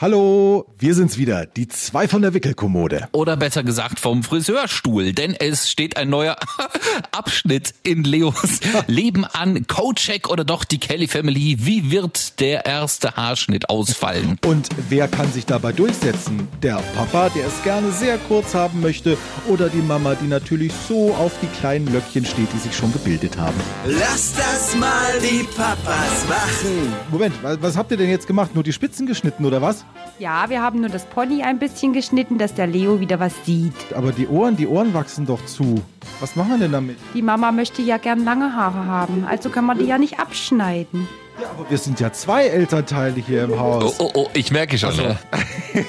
Hallo, wir sind's wieder, die zwei von der Wickelkommode. Oder besser gesagt vom Friseurstuhl, denn es steht ein neuer Abschnitt in Leos Leben an. Cocheck oder doch die Kelly Family. Wie wird der erste Haarschnitt ausfallen? Und wer kann sich dabei durchsetzen? Der Papa, der es gerne sehr kurz haben möchte, oder die Mama, die natürlich so auf die kleinen Löckchen steht, die sich schon gebildet haben. Lass das mal die Papas machen. Moment, was habt ihr denn jetzt gemacht? Nur die Spitzen geschnitten oder was? Ja, wir haben nur das Pony ein bisschen geschnitten, dass der Leo wieder was sieht. Aber die Ohren, die Ohren wachsen doch zu. Was machen wir denn damit? Die Mama möchte ja gern lange Haare haben, also kann man die ja nicht abschneiden. Ja, aber wir sind ja zwei Elternteile hier im Haus. Oh, oh, oh, ich merke schon. Ne?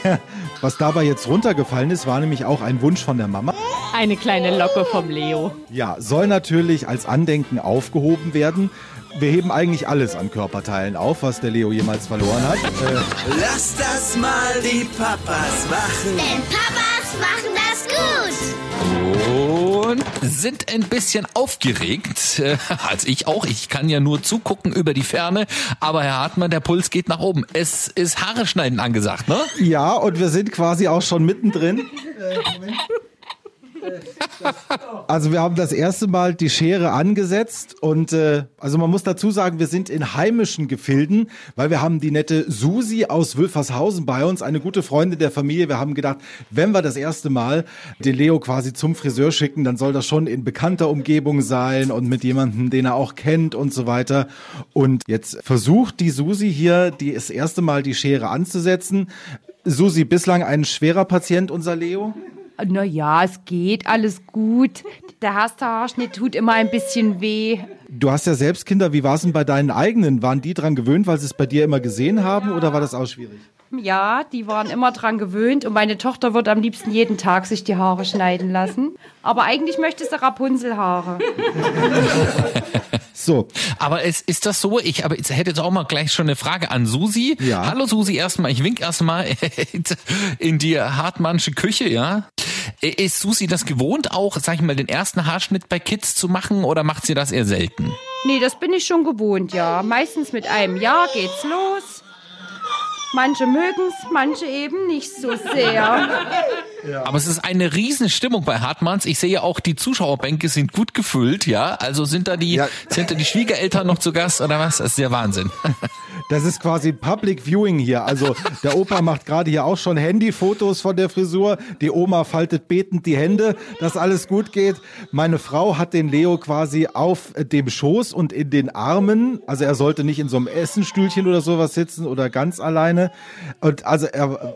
Was dabei jetzt runtergefallen ist, war nämlich auch ein Wunsch von der Mama. Eine kleine Locke vom Leo. Ja, soll natürlich als Andenken aufgehoben werden. Wir heben eigentlich alles an Körperteilen auf, was der Leo jemals verloren hat. Äh, Lass das mal die Papas machen. Denn Papas machen das gut. Und sind ein bisschen aufgeregt, äh, als ich auch. Ich kann ja nur zugucken über die Ferne. Aber Herr Hartmann, der Puls geht nach oben. Es ist Haare schneiden angesagt, ne? ja, und wir sind quasi auch schon mittendrin. Äh, Moment. Also wir haben das erste Mal die Schere angesetzt und äh, also man muss dazu sagen, wir sind in heimischen Gefilden, weil wir haben die nette Susi aus Wülfershausen bei uns, eine gute Freundin der Familie. Wir haben gedacht, wenn wir das erste Mal den Leo quasi zum Friseur schicken, dann soll das schon in bekannter Umgebung sein und mit jemandem, den er auch kennt und so weiter. Und jetzt versucht die Susi hier die, das erste Mal die Schere anzusetzen. Susi, bislang ein schwerer Patient, unser Leo? Na ja, es geht, alles gut. Der erste Haarschnitt tut immer ein bisschen weh. Du hast ja selbst Kinder, wie war es denn bei deinen eigenen? Waren die dran gewöhnt, weil sie es bei dir immer gesehen haben oder war das auch schwierig? Ja, die waren immer dran gewöhnt und meine Tochter wird am liebsten jeden Tag sich die Haare schneiden lassen. Aber eigentlich möchte sie Rapunzelhaare. So, Aber es ist das so? Ich aber ich hätte jetzt auch mal gleich schon eine Frage an Susi. Ja. Hallo Susi, erstmal. Ich wink erstmal in die hartmannsche Küche, ja. Ist Susi das gewohnt, auch, sag ich mal, den ersten Haarschnitt bei Kids zu machen oder macht sie das eher selten? Nee, das bin ich schon gewohnt, ja. Meistens mit einem Ja geht's los. Manche mögen's, manche eben nicht so sehr. Aber es ist eine riesen Stimmung bei Hartmanns. Ich sehe auch, die Zuschauerbänke sind gut gefüllt, ja. Also sind da die, Ja. sind da die Schwiegereltern noch zu Gast oder was? Das ist der Wahnsinn. das ist quasi Public Viewing hier. Also der Opa macht gerade hier auch schon Handyfotos von der Frisur. Die Oma faltet betend die Hände, dass alles gut geht. Meine Frau hat den Leo quasi auf dem Schoß und in den Armen. Also er sollte nicht in so einem Essenstühlchen oder sowas sitzen oder ganz alleine. Und also er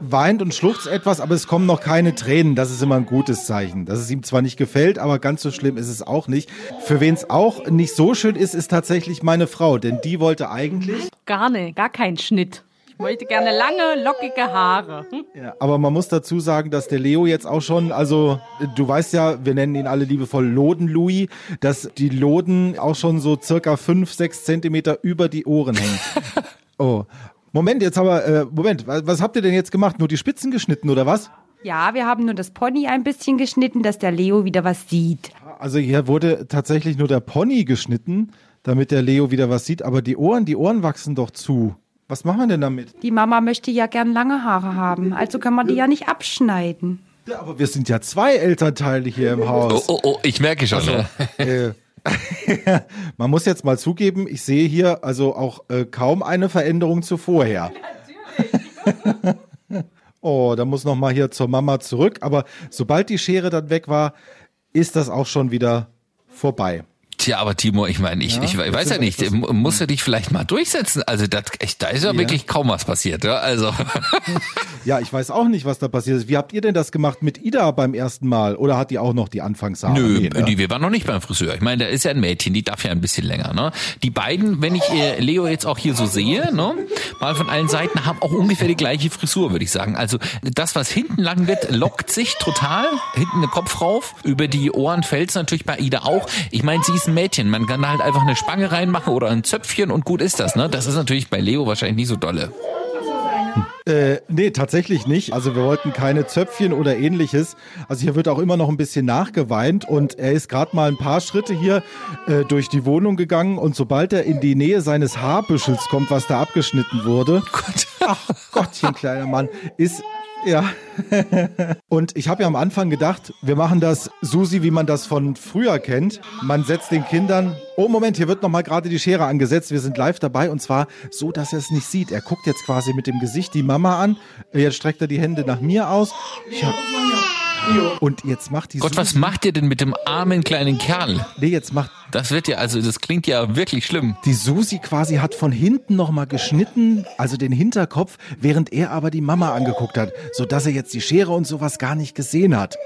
weint und schluchzt etwas, aber es kommen noch keine Tränen. Das ist immer ein gutes Zeichen. Dass es ihm zwar nicht gefällt, aber ganz so schlimm ist es auch nicht. Für wen es auch nicht so schön ist, ist tatsächlich meine Frau, denn die wollte eigentlich Gar ne, gar kein Schnitt. Ich möchte gerne lange, lockige Haare. Hm? Ja, aber man muss dazu sagen, dass der Leo jetzt auch schon, also du weißt ja, wir nennen ihn alle liebevoll Loden-Louis, dass die Loden auch schon so circa fünf, sechs Zentimeter über die Ohren hängen. Oh. Moment, jetzt aber, äh, Moment, was, was habt ihr denn jetzt gemacht? Nur die Spitzen geschnitten oder was? Ja, wir haben nur das Pony ein bisschen geschnitten, dass der Leo wieder was sieht. Also hier wurde tatsächlich nur der Pony geschnitten, damit der Leo wieder was sieht, aber die Ohren, die Ohren wachsen doch zu. Was machen wir denn damit? Die Mama möchte ja gern lange Haare haben, also kann man die ja nicht abschneiden. Ja, aber wir sind ja zwei Elternteile hier im Oh, Haus. oh, oh, ich merke schon. Ne? Äh, Man muss jetzt mal zugeben, ich sehe hier also auch äh, kaum eine Veränderung zu vorher. oh, da muss noch mal hier zur Mama zurück. Aber sobald die Schere dann weg war, ist das auch schon wieder vorbei. Tja, aber Timo, ich meine, ich, Ja, ich weiß ja nicht, etwas- mu- musst du dich vielleicht mal durchsetzen? Also das, echt, da ist ja, Ja. wirklich kaum was passiert. Ja? Also Ja, ich weiß auch nicht, was da passiert ist. Wie habt ihr denn das gemacht mit Ida beim ersten Mal? Oder hat die auch noch die Anfangshaare? Nö, Nee, ne? wir waren noch nicht beim Friseur. Ich meine, da ist ja ein Mädchen, die darf ja ein bisschen länger. Ne? Die beiden, wenn ich äh, Leo jetzt auch hier so sehe, ne, mal von allen Seiten, haben auch ungefähr die gleiche Frisur, würde ich sagen. Also das, was hinten lang wird, lockt sich total. Hinten der Kopf rauf. Über die Ohren fällt's natürlich bei Ida auch. Ich meine, sie ist ein Mädchen. Man kann da halt einfach eine Spange reinmachen oder ein Zöpfchen und gut ist das. Ne? Das ist natürlich bei Leo wahrscheinlich nicht so dolle. Äh, nee, tatsächlich nicht. Also wir wollten keine Zöpfchen oder ähnliches. Also hier wird auch immer noch ein bisschen nachgeweint und er ist gerade mal ein paar Schritte hier äh, durch die Wohnung gegangen und sobald er in die Nähe seines Haarbüschels kommt, was da abgeschnitten wurde, Gott. ach Gottchen, kleiner Mann, ist ja. Und ich habe ja am Anfang gedacht, wir machen das, Susi, wie man das von früher kennt. Man setzt den Kindern, oh Moment, hier wird nochmal gerade die Schere angesetzt. Wir sind live dabei und zwar so, dass er es nicht sieht. Er guckt jetzt quasi mit dem Gesicht die Mama an. Jetzt streckt er die Hände nach mir aus. Ja. Und jetzt macht die Gott, Susi, was macht ihr denn mit dem armen kleinen Kerl? Nee, jetzt macht Das wird ja, also das klingt ja wirklich schlimm. Die Susi quasi hat von hinten nochmal geschnitten, also den Hinterkopf, während er aber die Mama angeguckt hat, sodass er jetzt die Schere und sowas gar nicht gesehen hat.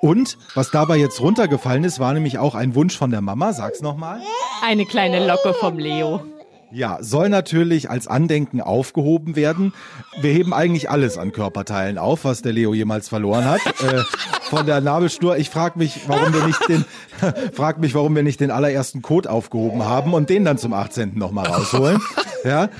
Und was dabei jetzt runtergefallen ist, war nämlich auch ein Wunsch von der Mama. Sag's nochmal. Eine kleine Locke vom Leo. Ja, soll natürlich als Andenken aufgehoben werden. Wir heben eigentlich alles an Körperteilen auf, was der Leo jemals verloren hat. äh, von der Nabelschnur. Ich frage mich, warum wir nicht den, frag mich, warum wir nicht den allerersten Code aufgehoben haben und den dann zum 18. nochmal rausholen. Ja.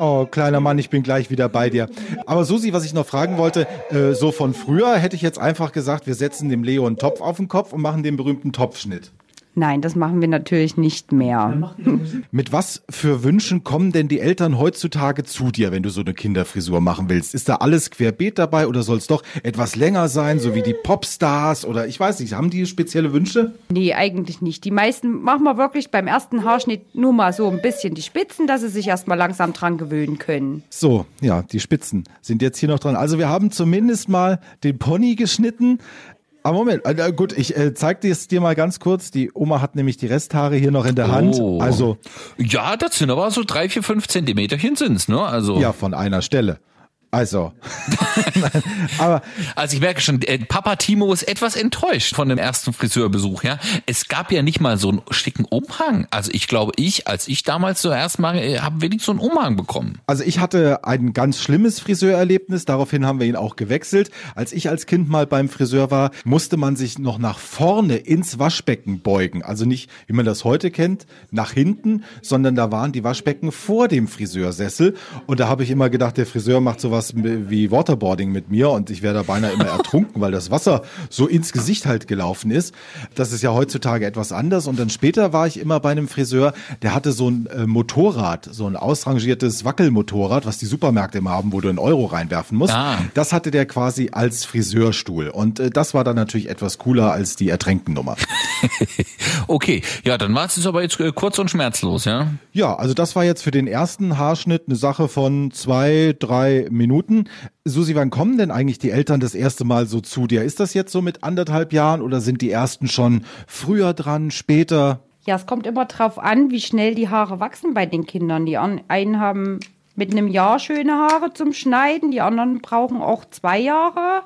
Oh, kleiner Mann, ich bin gleich wieder bei dir. Aber Susi, was ich noch fragen wollte, äh, so von früher hätte ich jetzt einfach gesagt, wir setzen dem Leo einen Topf auf den Kopf und machen den berühmten Topfschnitt. Nein, das machen wir natürlich nicht mehr. Mit was für Wünschen kommen denn die Eltern heutzutage zu dir, wenn du so eine Kinderfrisur machen willst? Ist da alles querbeet dabei oder soll es doch etwas länger sein, so wie die Popstars oder ich weiß nicht, haben die spezielle Wünsche? Nee, eigentlich nicht. Die meisten machen wir wirklich beim ersten Haarschnitt nur mal so ein bisschen die Spitzen, dass sie sich erstmal langsam dran gewöhnen können. So, ja, die Spitzen sind jetzt hier noch dran. Also wir haben zumindest mal den Pony geschnitten. Aber Moment, äh, gut, ich äh, zeig dir es dir mal ganz kurz. Die Oma hat nämlich die Resthaare hier noch in der Hand. Oh. Also Ja, das sind aber so drei, vier, fünf Zentimeterchen sind's, ne? Also, ja, von einer Stelle. Also, aber also ich merke schon, äh, Papa Timo ist etwas enttäuscht von dem ersten Friseurbesuch, ja. Es gab ja nicht mal so einen schicken Umhang. Also ich glaube, ich, als ich damals zuerst mal, äh, habe wenigstens so einen Umhang bekommen. Also ich hatte ein ganz schlimmes Friseurerlebnis, daraufhin haben wir ihn auch gewechselt. Als ich als Kind mal beim Friseur war, musste man sich noch nach vorne ins Waschbecken beugen. Also nicht, wie man das heute kennt, nach hinten, sondern da waren die Waschbecken vor dem Friseursessel. Und da habe ich immer gedacht, der Friseur macht sowas wie Waterboarding mit mir und ich wäre da beinahe immer ertrunken, weil das Wasser so ins Gesicht halt gelaufen ist. Das ist ja heutzutage etwas anders. Und dann später war ich immer bei einem Friseur, der hatte so ein äh, Motorrad, so ein ausrangiertes Wackelmotorrad, was die Supermärkte immer haben, wo du einen Euro reinwerfen musst. Ah. Das hatte der quasi als Friseurstuhl. Und äh, das war dann natürlich etwas cooler als die Ertränkten-Nummer. Okay, ja, dann war es jetzt aber jetzt äh, kurz und schmerzlos, ja. Ja, also das war jetzt für den ersten Haarschnitt eine Sache von zwei, drei Minuten. Susi, wann kommen denn eigentlich die Eltern das erste Mal so zu dir? Ist das jetzt so mit anderthalb Jahren oder sind die ersten schon früher dran, später? Ja, es kommt immer drauf an, wie schnell die Haare wachsen bei den Kindern. Die einen haben mit einem Jahr schöne Haare zum Schneiden, die anderen brauchen auch zwei Jahre.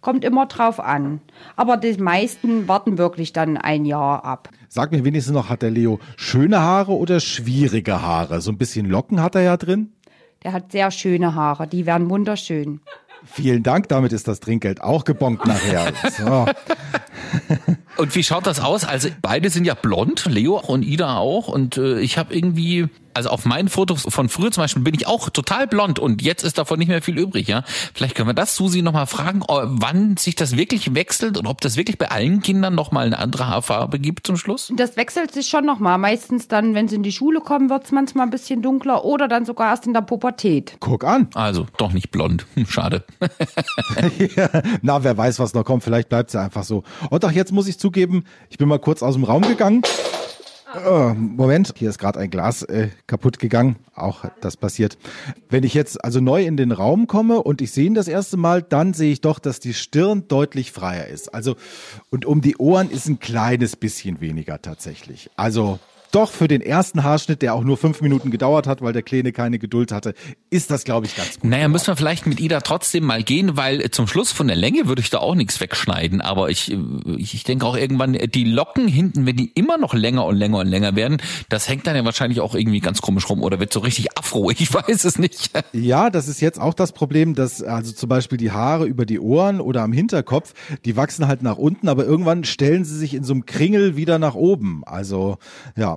Kommt immer drauf an. Aber die meisten warten wirklich dann ein Jahr ab. Sag mir wenigstens noch, hat der Leo schöne Haare oder schwierige Haare? So ein bisschen Locken hat er ja drin. Der hat sehr schöne Haare, die werden wunderschön. Vielen Dank, damit ist das Trinkgeld auch gebongt nachher. So. Und wie schaut das aus? Also beide sind ja blond, Leo und Ida auch. Und äh, ich habe irgendwie, also auf meinen Fotos von früher zum Beispiel bin ich auch total blond und jetzt ist davon nicht mehr viel übrig, ja. Vielleicht können wir das Susi nochmal fragen, wann sich das wirklich wechselt und ob das wirklich bei allen Kindern nochmal eine andere Haarfarbe gibt zum Schluss. Das wechselt sich schon nochmal. Meistens dann, wenn sie in die Schule kommen, wird es manchmal ein bisschen dunkler oder dann sogar erst in der Pubertät. Guck an. Also doch nicht blond. Hm, Schade. Na, wer weiß, was noch kommt. Vielleicht bleibt sie einfach so. Und auch jetzt muss ich zugeben, ich bin mal kurz aus dem Raum gegangen. Äh, Moment, hier ist gerade ein Glas äh, kaputt gegangen. Auch das passiert. Wenn ich jetzt also neu in den Raum komme und ich sehe ihn das erste Mal, dann sehe ich doch, dass die Stirn deutlich freier ist. Also und um die Ohren ist ein kleines bisschen weniger tatsächlich. Also doch für den ersten Haarschnitt, der auch nur fünf Minuten gedauert hat, weil der Kleine keine Geduld hatte, ist das, glaube ich, ganz gut. Naja, müssen wir vielleicht mit Ida trotzdem mal gehen, weil zum Schluss von der Länge würde ich da auch nichts wegschneiden. Aber ich, ich ich denke auch irgendwann, die Locken hinten, wenn die immer noch länger und länger und länger werden, das hängt dann ja wahrscheinlich auch irgendwie ganz komisch rum oder wird so richtig afro. Ich weiß es nicht. Ja, das ist jetzt auch das Problem, dass also zum Beispiel die Haare über die Ohren oder am Hinterkopf, die wachsen halt nach unten, aber irgendwann stellen sie sich in so einem Kringel wieder nach oben. Also ja.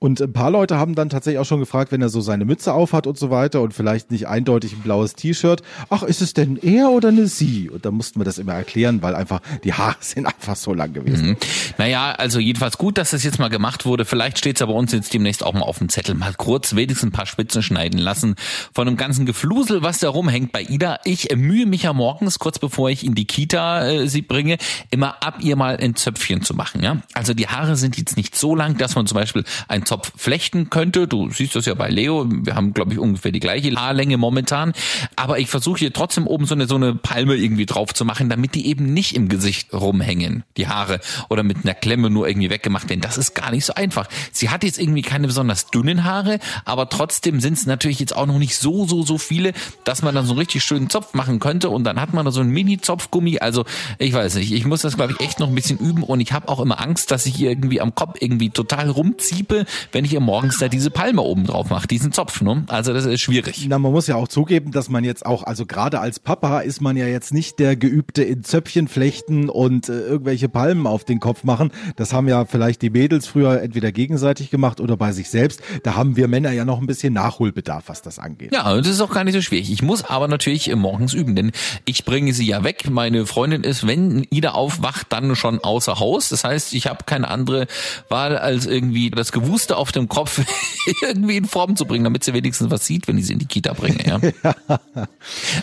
Und ein paar Leute haben dann tatsächlich auch schon gefragt, wenn er so seine Mütze aufhat und so weiter und vielleicht nicht eindeutig ein blaues T-Shirt, ach, ist es denn er oder eine sie? Und da mussten wir das immer erklären, weil einfach die Haare sind einfach so lang gewesen. Mhm. Naja, also jedenfalls gut, dass das jetzt mal gemacht wurde. Vielleicht steht's ja bei uns jetzt demnächst auch mal auf dem Zettel. Mal kurz wenigstens ein paar Spitzen schneiden lassen von dem ganzen Geflusel, was da rumhängt bei Ida. Ich mühe mich ja morgens, kurz bevor ich in die Kita äh, sie bringe, immer ab ihr mal ein Zöpfchen zu machen. Ja, Also die Haare sind jetzt nicht so lang, dass man zum Beispiel einen Zopf flechten könnte. Du siehst das ja bei Leo. Wir haben, glaube ich, ungefähr die gleiche Haarlänge momentan. Aber ich versuche hier trotzdem oben so eine, so eine Palme irgendwie drauf zu machen, damit die eben nicht im Gesicht rumhängen, die Haare. Oder mit einer Klemme nur irgendwie weggemacht werden. Das ist gar nicht so einfach. Sie hat jetzt irgendwie keine besonders dünnen Haare, aber trotzdem sind es natürlich jetzt auch noch nicht so, so, so viele, dass man dann so einen richtig schönen Zopf machen könnte und dann hat man da so einen Mini-Zopfgummi. Also ich weiß nicht, ich muss das glaube ich echt noch ein bisschen üben und ich habe auch immer Angst, dass ich irgendwie am Kopf irgendwie total rumziepe, wenn ich ihr morgens da diese Palme oben drauf mache, diesen Zopf. Ne? Also das ist schwierig. Na, man muss ja auch zugeben, dass man jetzt auch, also gerade als Papa ist man ja jetzt nicht der geübte in Zöpfchen flechten und äh, irgendwelche Palmen auf den Kopf machen. Das haben ja vielleicht die Mädels früher entweder gegenseitig gemacht oder bei sich selbst. Da haben wir Männer ja noch ein bisschen Nachholbedarf, was das angeht. Ja, das ist auch gar nicht so schwierig. Ich muss aber natürlich morgens üben, denn ich bringe sie ja weg. Meine Freundin ist, wenn Ida aufwacht, dann schon außer Haus. Das heißt, ich habe keine andere Wahl, als irgendwie das Gewuste auf dem Kopf irgendwie in Form zu bringen, damit sie wenigstens was sieht, wenn ich sie in die Kita bringe. Ja.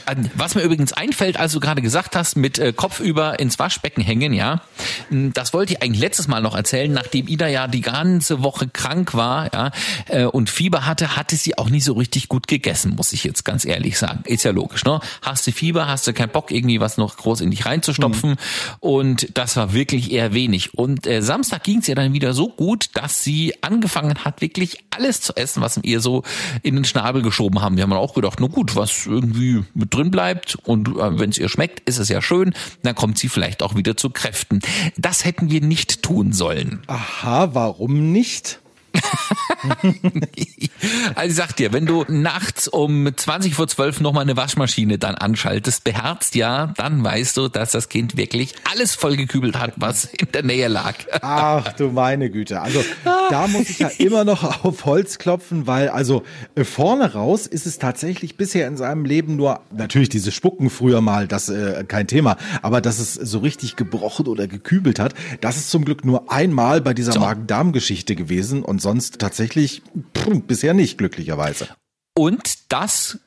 Ähm, was mir übrigens einfällt, als du gerade gesagt hast, mit äh, Kopf über ins Waschbecken hängen, ja, das wollte ich eigentlich letztes Mal noch erzählen, nachdem Ida ja die ganze Woche krank war, ja, äh, und Fieber hatte, hatte sie auch nicht so richtig gut gegessen, muss ich jetzt ganz ehrlich sagen. Ist ja logisch, ne? Hast du Fieber, hast du keinen Bock, irgendwie was noch groß in dich reinzustopfen. Mhm. Und das war wirklich eher wenig. Und äh, Samstag ging es ihr dann wieder so gut, dass sie angefangen hat, wirklich alles zu essen, was ihr so in den Schnabel geschoben haben. Wir haben auch gedacht, na gut, was irgendwie mit drin bleibt und äh, wenn es ihr schmeckt, ist es ja schön, dann kommt sie vielleicht auch wieder zu Kräften. Das hätten wir nicht tun sollen. Aha, warum nicht? also ich sag dir, wenn du nachts um 20 vor 12 nochmal eine Waschmaschine dann anschaltest, beherzt ja, dann weißt du, dass das Kind wirklich alles vollgekübelt hat, was in der Nähe lag. Ach du meine Güte. Also da muss ich ja immer noch auf Holz klopfen, weil also äh, vorne raus ist es tatsächlich bisher in seinem Leben nur, natürlich diese Spucken früher mal, das äh, kein Thema, aber dass es so richtig gebrochen oder gekübelt hat, das ist zum Glück nur einmal bei dieser so. Magen-Darm-Geschichte gewesen und sonst tatsächlich pff, bisher nicht, glücklicherweise. Und das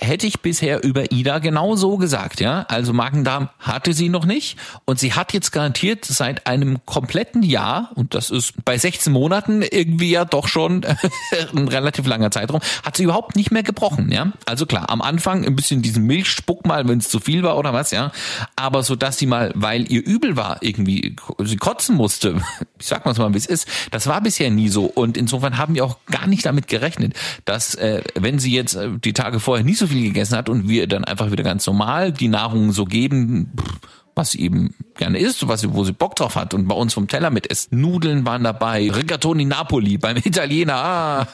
hätte ich bisher über Ida genau so gesagt, ja. Also Magen-Darm hatte sie noch nicht und sie hat jetzt garantiert seit einem kompletten Jahr, und das ist bei 16 Monaten irgendwie ja doch schon ein relativ langer Zeitraum, hat sie überhaupt nicht mehr gebrochen, ja. Also klar, am Anfang ein bisschen diesen Milchspuck mal, wenn es zu viel war oder was, ja. Aber so, dass sie mal, weil ihr übel war, irgendwie sie kotzen musste, ich sag mal mal, wie es ist, das war bisher nie so und insofern haben wir auch gar nicht damit gerechnet, dass äh, wenn sie jetzt äh, die Tage vorher nie so viel gegessen hat und wir dann einfach wieder ganz normal die Nahrung so geben, was sie eben gerne isst, was sie, wo sie Bock drauf hat und bei uns vom Teller mit isst. Nudeln waren dabei, Rigatoni Napoli beim Italiener, ah,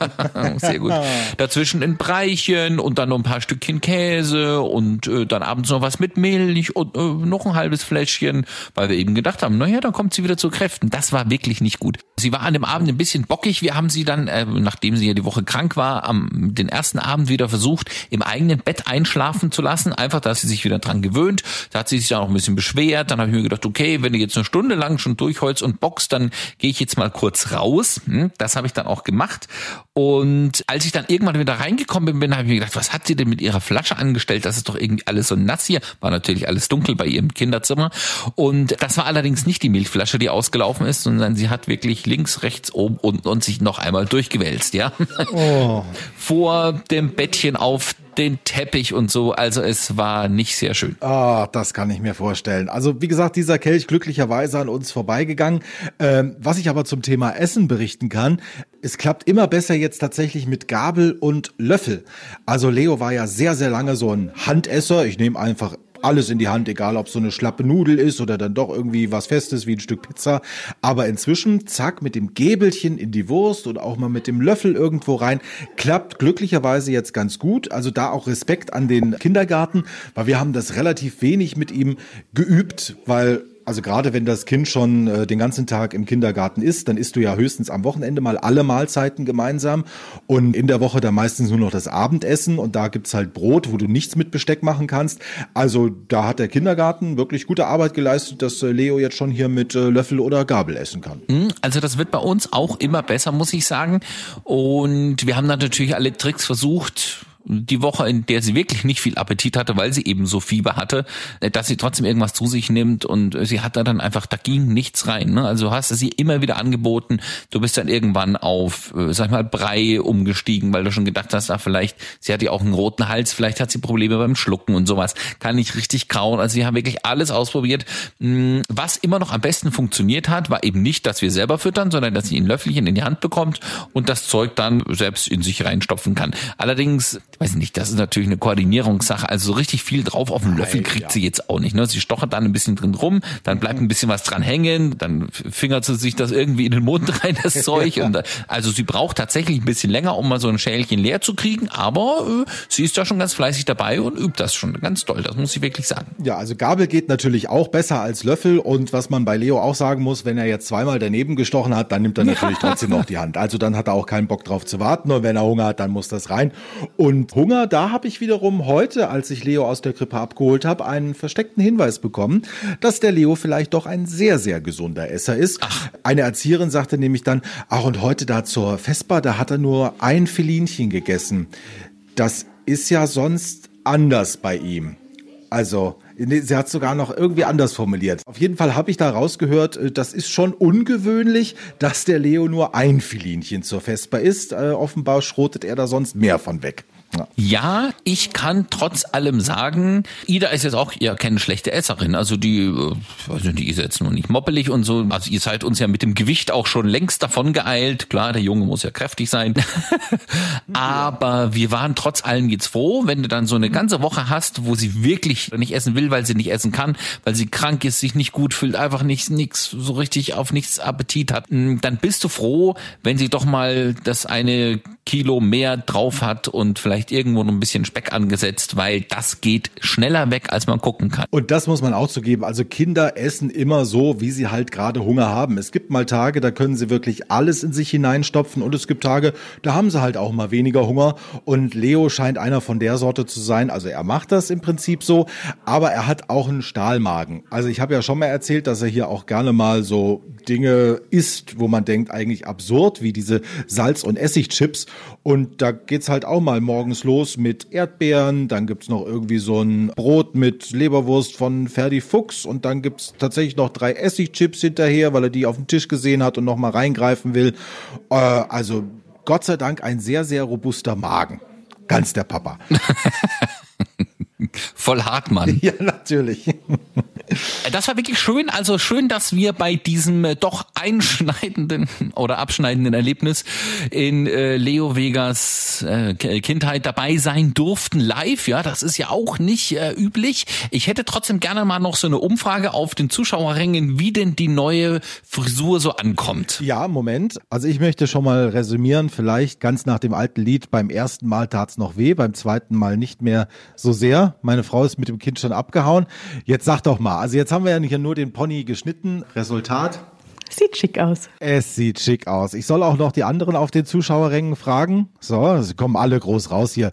sehr gut. Dazwischen ein Breichen und dann noch ein paar Stückchen Käse und äh, dann abends noch was mit Milch und äh, noch ein halbes Fläschchen, weil wir eben gedacht haben, naja, dann kommt sie wieder zu Kräften. Das war wirklich nicht gut. Sie war an dem Abend ein bisschen bockig. Wir haben sie dann, äh, nachdem sie ja die Woche krank war, am den ersten Abend wieder versucht, im eigenen Bett einschlafen zu lassen, einfach, dass sie sich wieder dran gewöhnt. Da hat sie sich dann auch ein bisschen beschwert. Dann habe ich mir gedacht, okay, wenn du jetzt eine Stunde lang schon durchholst und boxt, dann gehe ich jetzt mal kurz raus. Hm, das habe ich dann auch gemacht. Und als ich dann irgendwann wieder reingekommen bin, habe ich mir gedacht, was hat sie denn mit ihrer Flasche angestellt? Das ist doch irgendwie alles so nass hier. War natürlich alles dunkel bei ihrem Kinderzimmer. Und das war allerdings nicht die Milchflasche, die ausgelaufen ist, sondern sie hat wirklich links, rechts, oben, unten und sich noch einmal durchgewälzt, ja. Oh. Vor dem Bettchen auf den Teppich und so. Also es war nicht sehr schön. Ah, das kann ich mir vorstellen. Also wie gesagt, dieser Kelch glücklicherweise an uns vorbeigegangen. Ähm, was ich aber zum Thema Essen berichten kann, es klappt immer besser jetzt tatsächlich mit Gabel und Löffel. Also Leo war ja sehr, sehr lange so ein Handesser. Ich nehme einfach alles in die Hand, egal ob so eine schlappe Nudel ist oder dann doch irgendwie was Festes wie ein Stück Pizza. Aber inzwischen, zack, mit dem Gäbelchen in die Wurst oder auch mal mit dem Löffel irgendwo rein, klappt glücklicherweise jetzt ganz gut. Also da auch Respekt an den Kindergarten, weil wir haben das relativ wenig mit ihm geübt, weil Also gerade wenn das Kind schon äh, den ganzen Tag im Kindergarten ist, dann isst du ja höchstens am Wochenende mal alle Mahlzeiten gemeinsam und in der Woche dann meistens nur noch das Abendessen und da gibt's halt Brot, wo du nichts mit Besteck machen kannst. Also da hat der Kindergarten wirklich gute Arbeit geleistet, dass äh, Leo jetzt schon hier mit äh, Löffel oder Gabel essen kann. Hm, Also das wird bei uns auch immer besser, muss ich sagen. Und wir haben dann natürlich alle Tricks versucht. Die Woche, in der sie wirklich nicht viel Appetit hatte, weil sie eben so Fieber hatte, äh, dass sie trotzdem irgendwas zu sich nimmt und sie hat da dann einfach, da ging nichts rein. Ne? Also hast du sie immer wieder angeboten. Du bist dann irgendwann auf, äh, sag ich mal, Brei umgestiegen, weil du schon gedacht hast, ah, vielleicht, sie hat ja auch einen roten Hals, vielleicht hat sie Probleme beim Schlucken und sowas. Kann nicht richtig kauen. Also wir haben wirklich alles ausprobiert. Hm, Was immer noch am besten funktioniert hat, war eben nicht, dass wir selber füttern, sondern dass sie ein Löffelchen in die Hand bekommt und das Zeug dann selbst in sich reinstopfen kann. Allerdings, weiß nicht, das ist natürlich eine Koordinierungssache. Also so richtig viel drauf auf den Löffel kriegt sie jetzt auch nicht. Ne? Sie stochert dann ein bisschen drin rum, dann bleibt ein bisschen was dran hängen, dann fingert sie sich das irgendwie in den Mund rein, das Zeug. Und, da- also sie braucht tatsächlich ein bisschen länger, um mal so ein Schälchen leer zu kriegen, aber äh, sie ist da schon ganz fleißig dabei und übt das schon ganz toll. Das muss ich wirklich sagen. Ja, also Gabel geht natürlich auch besser als Löffel und was man bei Leo auch sagen muss, wenn er jetzt zweimal daneben gestochen hat, dann nimmt er natürlich trotzdem noch die Hand. Also dann hat er auch keinen Bock drauf zu warten und wenn er Hunger hat, dann muss das rein. Und Hunger, da habe ich wiederum heute, als ich Leo aus der Krippe abgeholt habe, einen versteckten Hinweis bekommen, dass der Leo vielleicht doch ein sehr, sehr gesunder Esser ist. Eine Erzieherin sagte nämlich dann, ach und heute da zur Vespa, da hat er nur ein Filinchen gegessen. Das ist ja sonst anders bei ihm. Also, nee, sie hat sogar noch irgendwie anders formuliert. Auf jeden Fall habe ich da rausgehört, äh, das ist schon ungewöhnlich, dass der Leo nur ein Filinchen zur Vespa isst. Äh, offenbar schrotet er da sonst mehr von weg. Ja. Ja, ich kann trotz allem sagen, Ida ist jetzt auch ja keine schlechte Esserin. Also die, äh, also die ist jetzt nur nicht moppelig und so. Also ihr seid uns ja mit dem Gewicht auch schon längst davon geeilt. Klar, der Junge muss ja kräftig sein. Aber wir waren trotz allem jetzt froh, wenn du dann so eine ganze Woche hast, wo sie wirklich nicht essen will, weil sie nicht essen kann, weil sie krank ist, sich nicht gut fühlt, einfach nicht nix so richtig auf nichts Appetit hat. mm, Dann bist du froh, wenn sie doch mal das eine Kilo mehr drauf hat und vielleicht irgendwo noch ein bisschen Speck angesetzt, weil das geht schneller weg, als man gucken kann. Und das muss man auch zugeben. Also Kinder essen immer so, wie sie halt gerade Hunger haben. Es gibt mal Tage, da können sie wirklich alles in sich hineinstopfen und es gibt Tage, da haben sie halt auch mal weniger Hunger. Und Leo scheint einer von der Sorte zu sein. Also er macht das im Prinzip so, aber er hat auch einen Stahlmagen. Also ich habe ja schon mal erzählt, dass er hier auch gerne mal so Dinge isst, wo man denkt, eigentlich absurd, wie diese Salz- und Essigchips. Und da geht's halt auch mal morgens los mit Erdbeeren, dann gibt's noch irgendwie so ein Brot mit Leberwurst von Ferdi Fuchs und dann gibt's tatsächlich noch drei Essigchips hinterher, weil er die auf dem Tisch gesehen hat und noch mal reingreifen will. Äh, also Gott sei Dank ein sehr, sehr robuster Magen. Ganz der Papa. Voll Hartmann. Ja, natürlich. Das war wirklich schön. Also schön, dass wir bei diesem äh, doch einschneidenden oder abschneidenden Erlebnis in äh, Leo Vegas äh, Kindheit dabei sein durften live. Ja, das ist ja auch nicht äh, üblich. Ich hätte trotzdem gerne mal noch so eine Umfrage auf den Zuschauerrängen, wie denn die neue Frisur so ankommt. Ja, Moment. Also ich möchte schon mal resümieren, vielleicht ganz nach dem alten Lied, beim ersten Mal tat's noch weh, beim zweiten Mal nicht mehr so sehr. Meine Frau ist mit dem Kind schon abgehauen. Jetzt sag doch mal, also jetzt haben wir ja nicht nur den Pony geschnitten. Resultat? Sieht schick aus. Es sieht schick aus. Ich soll auch noch die anderen auf den Zuschauerrängen fragen. So, sie kommen alle groß raus hier.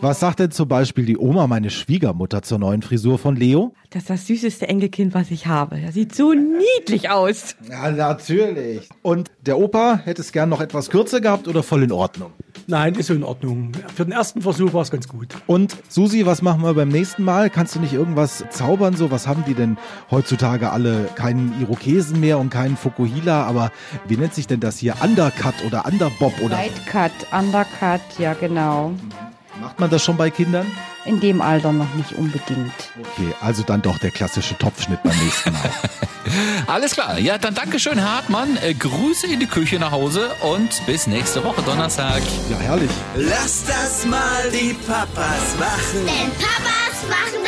Was sagt denn zum Beispiel die Oma, meine Schwiegermutter, zur neuen Frisur von Leo? Das ist das süßeste Enkelkind, was ich habe. Er sieht so niedlich aus. Ja, natürlich. Und der Opa hätte es gern noch etwas kürzer gehabt oder voll in Ordnung? Nein, ist so in Ordnung. Für den ersten Versuch war es ganz gut. Und Susi, was machen wir beim nächsten Mal? Kannst du nicht irgendwas zaubern? So, was haben die denn heutzutage alle? Keinen Irokesen mehr und keinen Fukuhila, aber wie nennt sich denn das hier? Undercut oder Underbob oder Sidecut, Undercut, ja genau. Macht man das schon bei Kindern? In dem Alter noch nicht unbedingt. Okay, also dann doch der klassische Topfschnitt beim nächsten Mal. Alles klar. Ja, dann Dankeschön, Hartmann. Äh, Grüße in die Küche nach Hause und bis nächste Woche Donnerstag. ja, herrlich. Lass das mal die Papas machen. Denn Papas machen